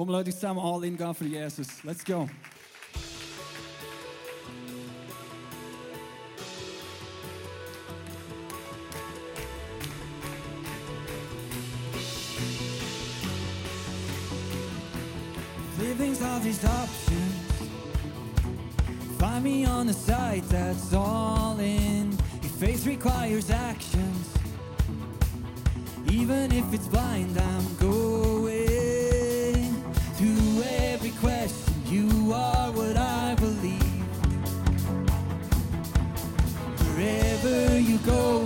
Kom Leute, zusammen all in gehen für Jesus. Let's go. Living's all these options. Find me on the side that's all in. Your faith requires actions. Even if it's blind, I'm good. go.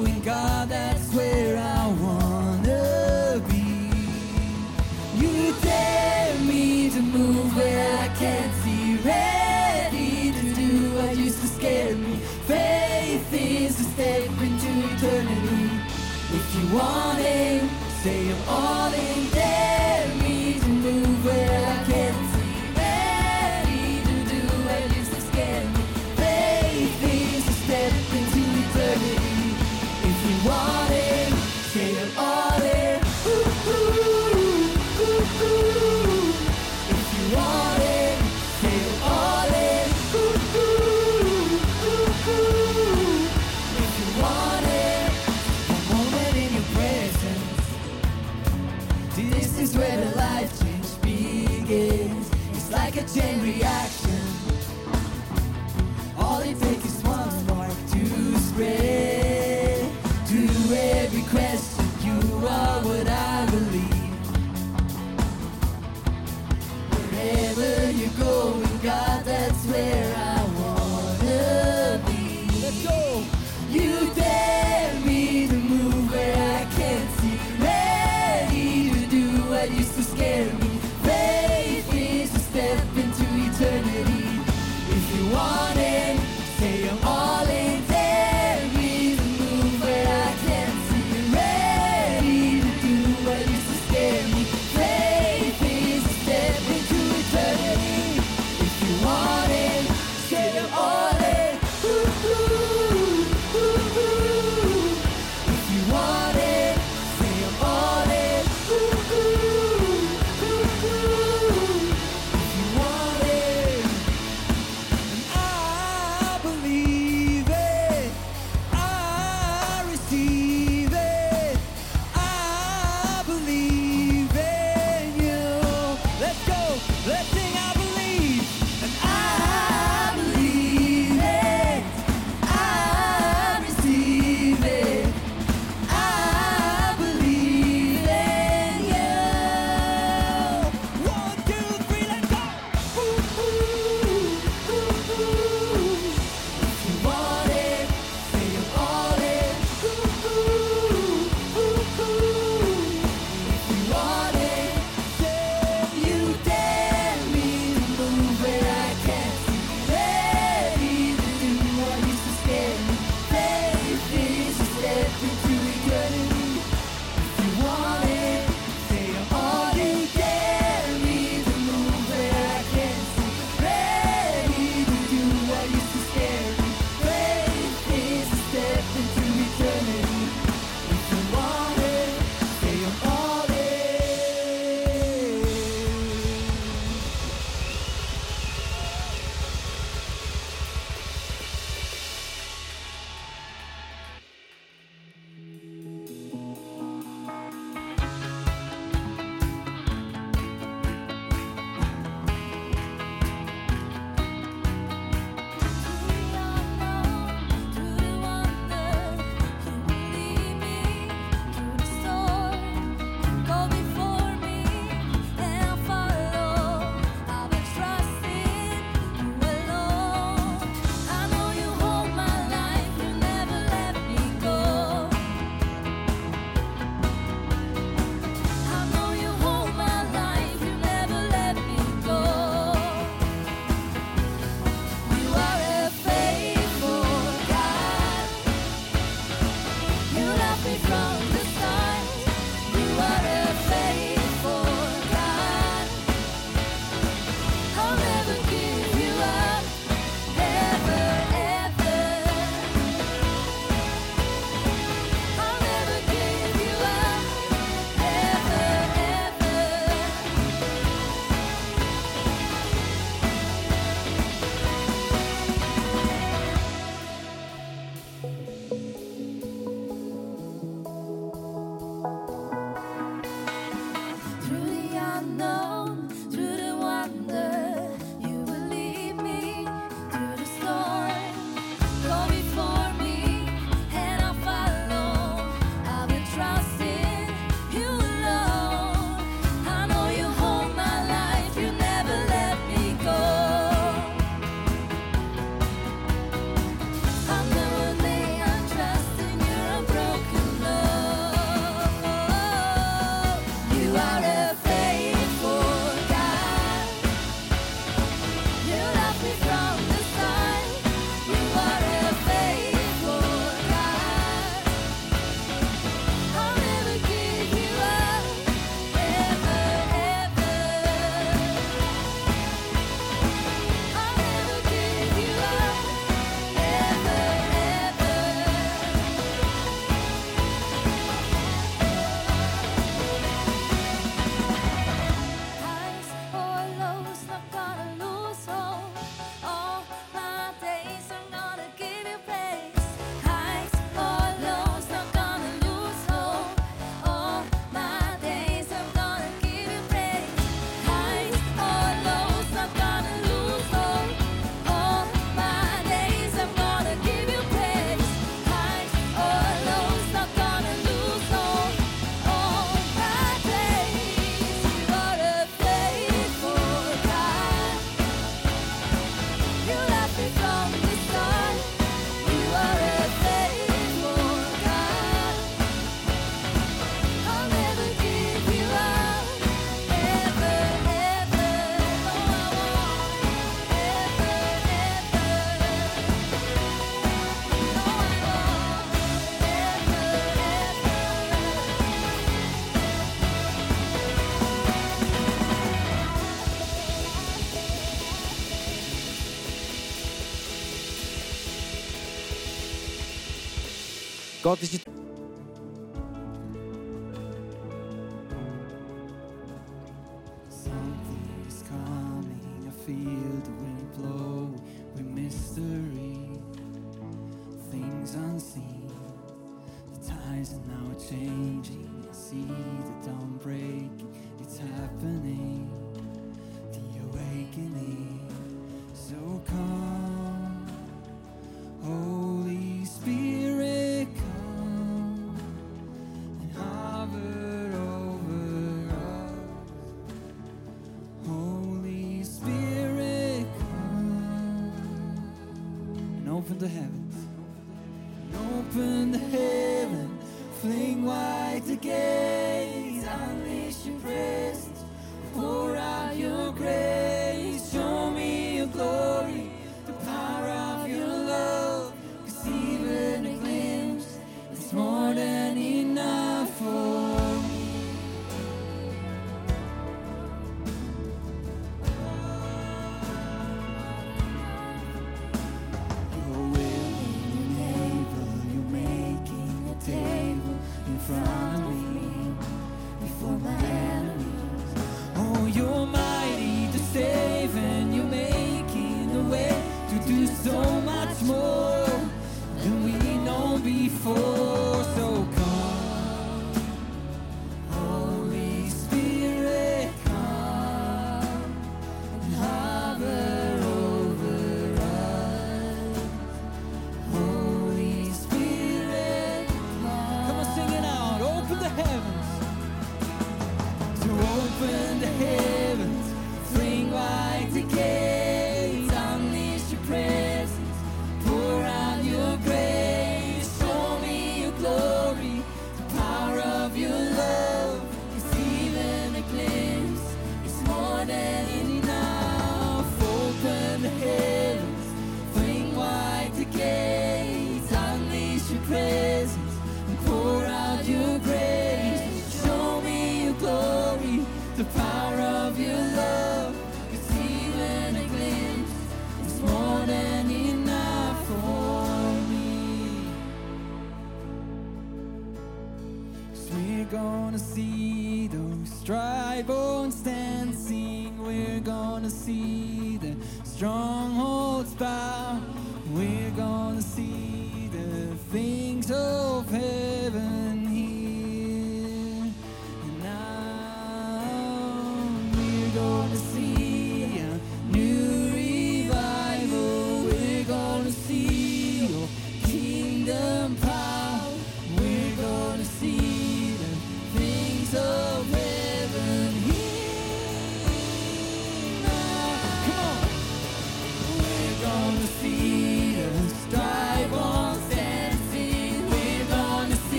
gosto de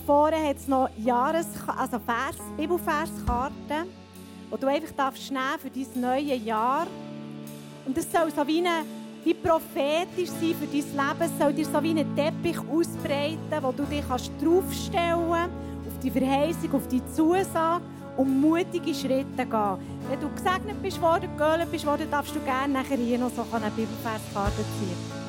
Vorne hat es noch Jahres also Vers, Bibelverskarten, die du einfach darfst für dein neue Jahr. Und das soll so wie, eine, wie prophetisch sein für dein Leben. Es soll dir so wie einen Teppich ausbreiten, wo du dich kannst draufstellen kannst, auf die Verheißung, auf die Zusage und mutige Schritte gehen. Wenn du gesegnet bist worden, geölt bist worden, darfst du gerne nachher hier noch so eine Bibelverskarte ziehen.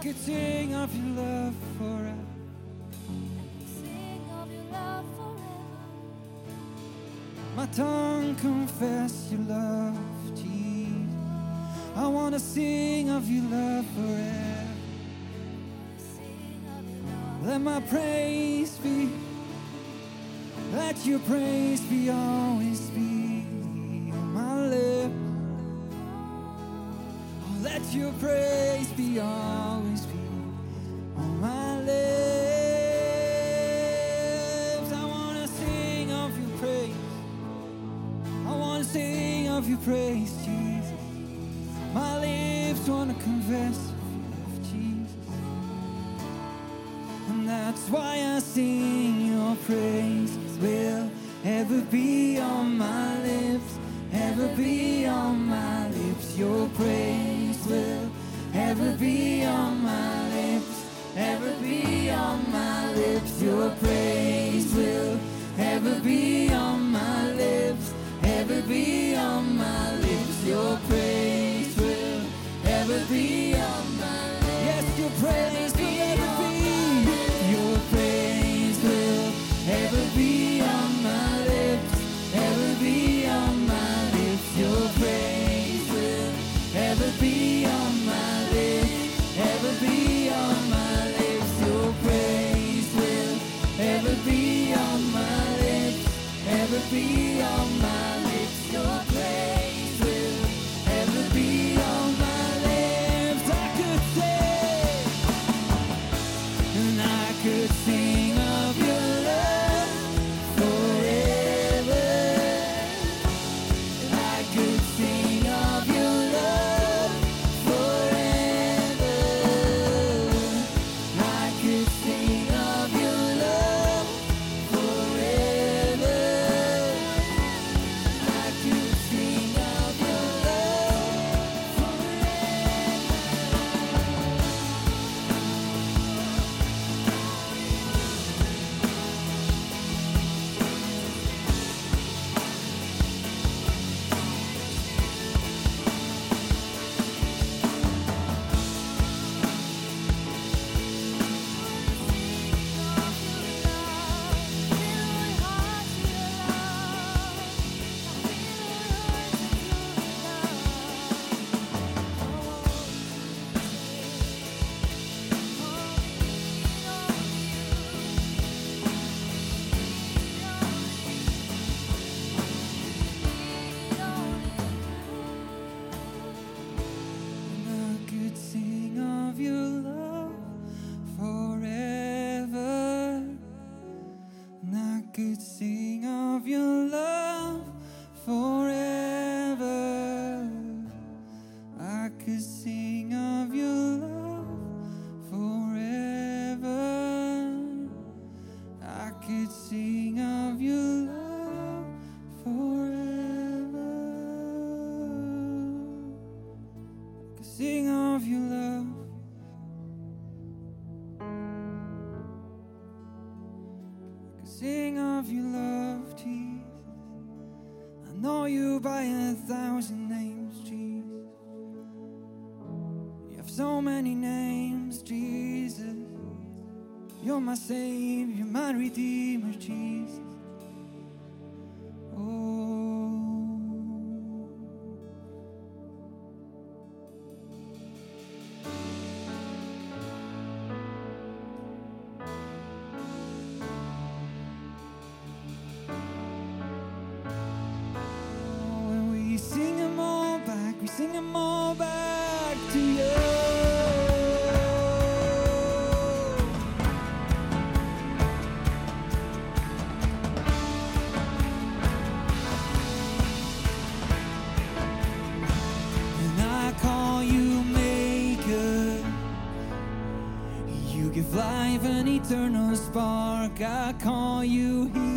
Could sing of your love forever. Sing of your love forever. My tongue confess your love, Jesus. I want to sing of your love forever. Sing of your love. Let my praise be, let your praise be always be on my lips. Oh, let your praise be always praise, Jesus. My lips want to confess of Jesus. And that's why I sing your praise will ever be on my lips, ever be on my lips. Your praise will ever be on my lips, ever be on my lips. Your praise will ever be on my lips, ever be on my lips. Your praise will ever be on my lips. Yes, your praise will ever be. Your praise will ever be on my lips, ever be on my lips. Your praise will ever be on my lips, ever be on my lips. Your praise will ever be on my lips, ever be I call you Healer.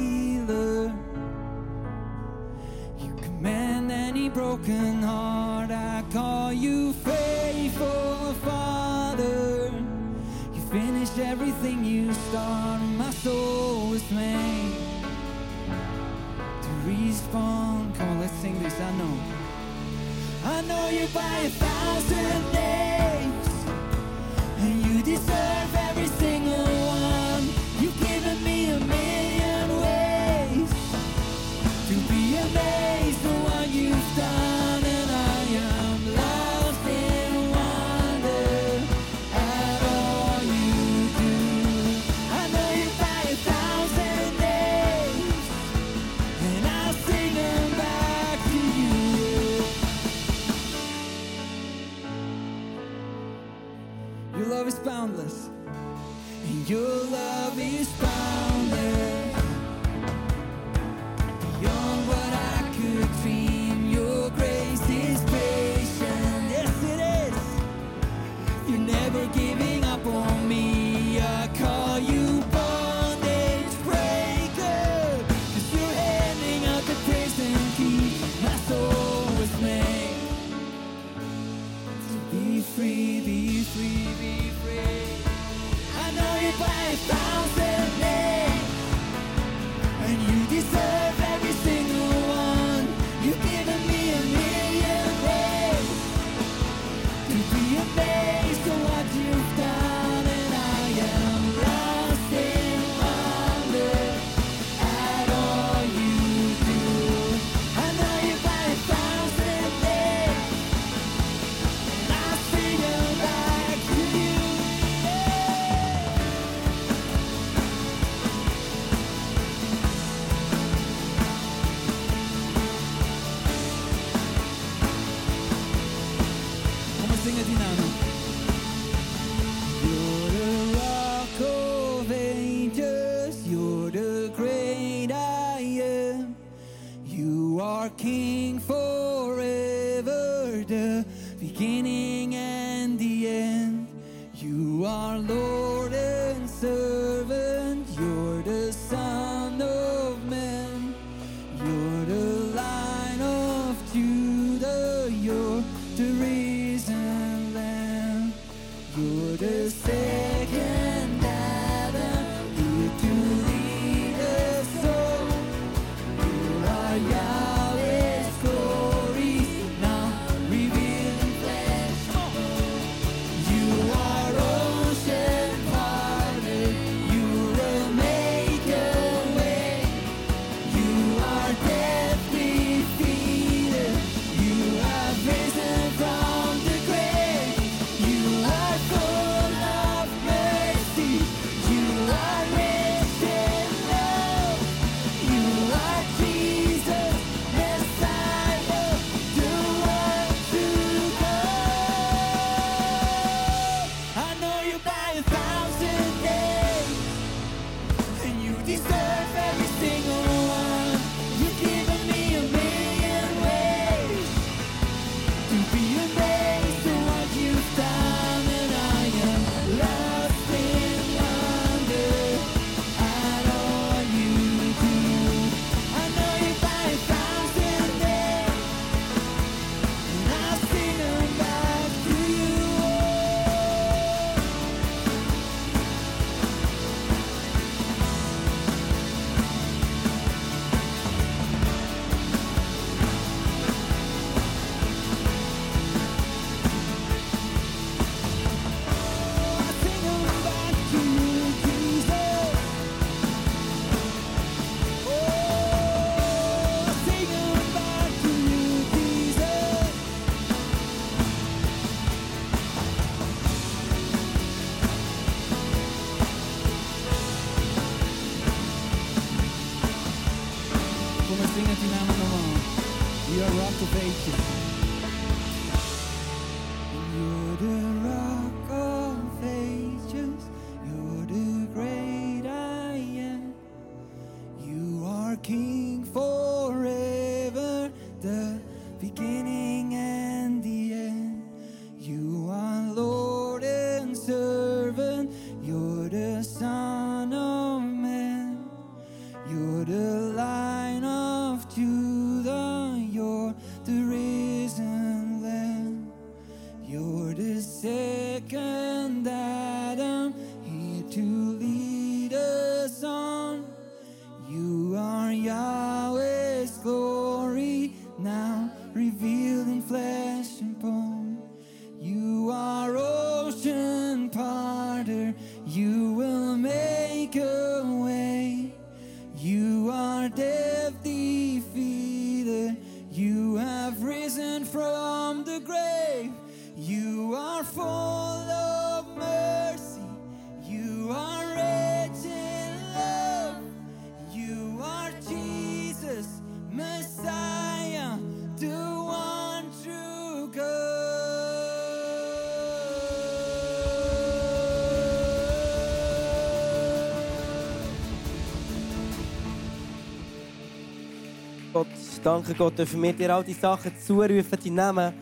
Danke Gott, dürfen wir dir all die Sachen zurufen, die Namen,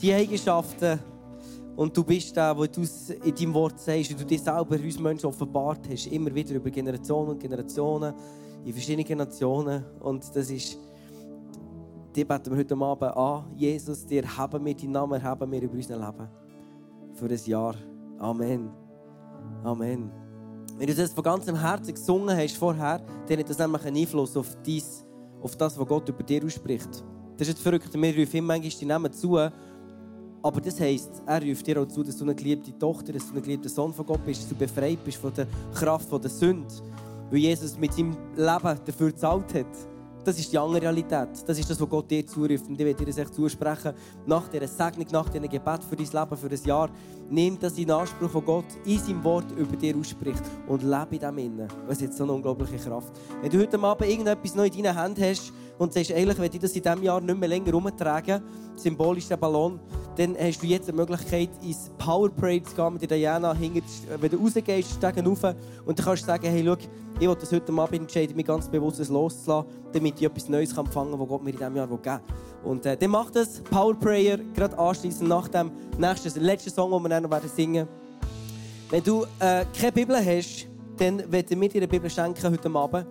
die Eigenschaften. Und du bist der, wo du in deinem Wort sagst und du dir selber uns Menschen offenbart hast, immer wieder über Generationen und Generationen, in verschiedenen Nationen. Und das ist, die beten wir heute Abend an. Jesus, dir haben wir deinen Namen, haben wir über unser Leben. Für ein Jahr. Amen. Amen. Wenn du das von ganzem Herzen gesungen hast vorher, dann hat das nämlich einen Einfluss auf, dies, auf das, was Gott über dir ausspricht. Das ist jetzt verrückt. Wir rufen ihm manchmal die Namen zu, aber das heisst, er ruft dir auch zu, dass du eine geliebte Tochter, dass du ein geliebter Sohn von Gott bist, dass du befreit bist von der Kraft von der Sünde, weil Jesus mit seinem Leben dafür gezahlt hat. Das ist die andere Realität. Das ist das, was Gott dir zuruft. Und ich werde dir das echt zusprechen. Nach dieser Segnung, nach diesem Gebet für dein Leben, für ein Jahr, nimm das in Anspruch, von Gott in seinem Wort über dir ausspricht und lebe in dem innen. Es hat so eine unglaubliche Kraft. Wenn du heute Abend irgendetwas noch in deinen Händen hast und sagst, eigentlich will ich das in diesem Jahr nicht mehr länger rumtragen, symbolisch der Ballon, dann hast du jetzt die Möglichkeit, ins Power Parade zu gehen mit der Diana. Hinter, wenn du rausgehst, steigen rauf und dann kannst du sagen, hey, schau, ich will das heute Abend entscheiden, mich ganz bewusst loszulassen, damit ich etwas Neues empfangen kann, was Gott mir in diesem Jahr geben will. Und äh, dann macht das Power Prayer gerade anschließend nach dem nächsten, letzten Song, den wir dann noch werden singen Wenn du äh, keine Bibel hast, dann werden wir dir eine Bibel schenken heute Abend.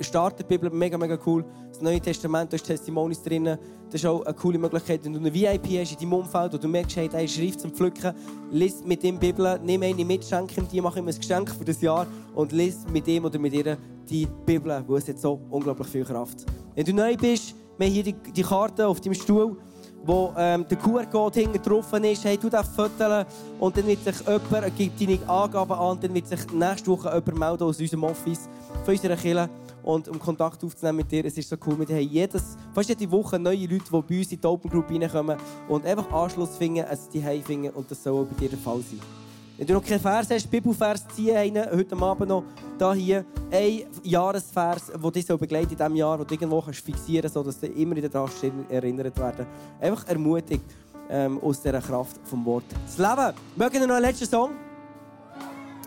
Start die Bibel, mega, mega cool. Das Neue Testament, da ist Testimonies drin. Das ist auch eine coole Möglichkeit, wenn du eine VIP hast in deinem Umfeld und du merkst, hey, da ist Schrift zum Pflücken, lies mit ihm die Bibel, nimm eine mit, schenk ihm die, mach ihm ein Geschenk für das Jahr und lies mit ihm oder mit ihr die Bibel, wo es hat so unglaublich viel Kraft. Wenn du neu bist, wir haben hier die, die Karte auf deinem Stuhl wo ähm, der QR-Code hinten drauf ist, hey, du darfst fotografieren und dann wird sich jemand, gibt deine Angaben an dann wird sich nächste Woche jemand melden aus unserem Office, von unserer Kirche und um Kontakt aufzunehmen mit dir. Es ist so cool, wir haben jedes, fast jede Woche neue Leute, die bei uns in die Open Group reinkommen und einfach Anschluss finden, es die finden und das soll auch bei dir der Fall sein. Wenn du noch keinen Vers hast, Bibelvers ziehen einen, heute Abend noch da hier ein Jahresvers, der dich so begleitet in diesem Jahr, den du irgendwo kannst fixieren kannst, sodass du immer wieder daran erinnert werden. Einfach ermutigt ähm, aus dieser Kraft vom Wort. Das Leben. Mögen wir noch einen letzten Song?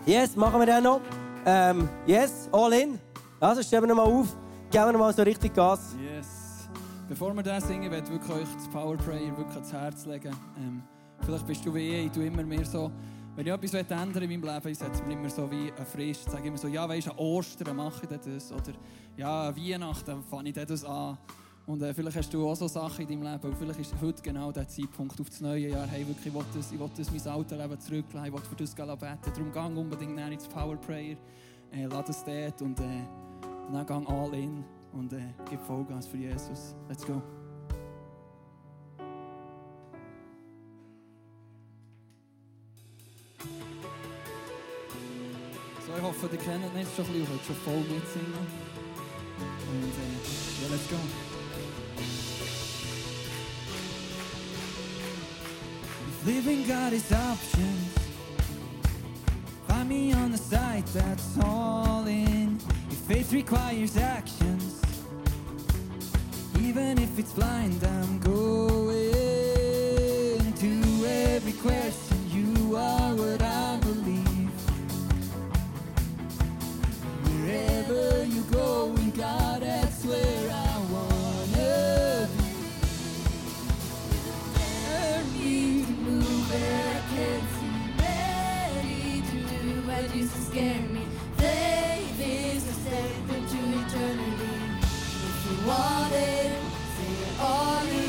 Yes, machen wir den noch. Ähm, yes, all in. Also stellen wir mal auf, geben wir mal so richtig Gas. Yes. Bevor wir das singen, werde ich euch das Power Prayer wirklich ans Herz legen. Ähm, vielleicht bist du wie ich, ich tue immer mehr so, wenn ich etwas ändern in meinem Leben, ich setze mir immer so wie eine Frist. Ich sage immer so, ja, weisst an Ostern mache ich das. Oder ja, an Weihnachten fange ich das an. Und äh, vielleicht hast du auch so Sachen in deinem Leben. Und vielleicht ist heute genau der Zeitpunkt auf das neue Jahr. Hey, wirklich, ich will, das, ich will das mein altes Leben zurücklassen. Ich will für das beten. Darum gang unbedingt näher ins Power Prayer. Äh, lass es dort und äh, dann gang all in. Und äh, gib Vollgas für Jesus. Let's go. So, ich hoffe, ihr kennt nicht schon ein bisschen, und könnt schon voll mitsingen. Und äh, ja, let's go. If living God is options, find me on the side that's all in. Faith requires actions, even if it's blind. I'm going to every question. You are what I believe. Wherever you go, in God, that's where I wanna be. Learn me to move where I can't see. Ready to do what used to scare me is a step into eternity. If you want it, say it all in.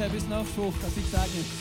Minuten bis nach Fuch, also ich sage nicht.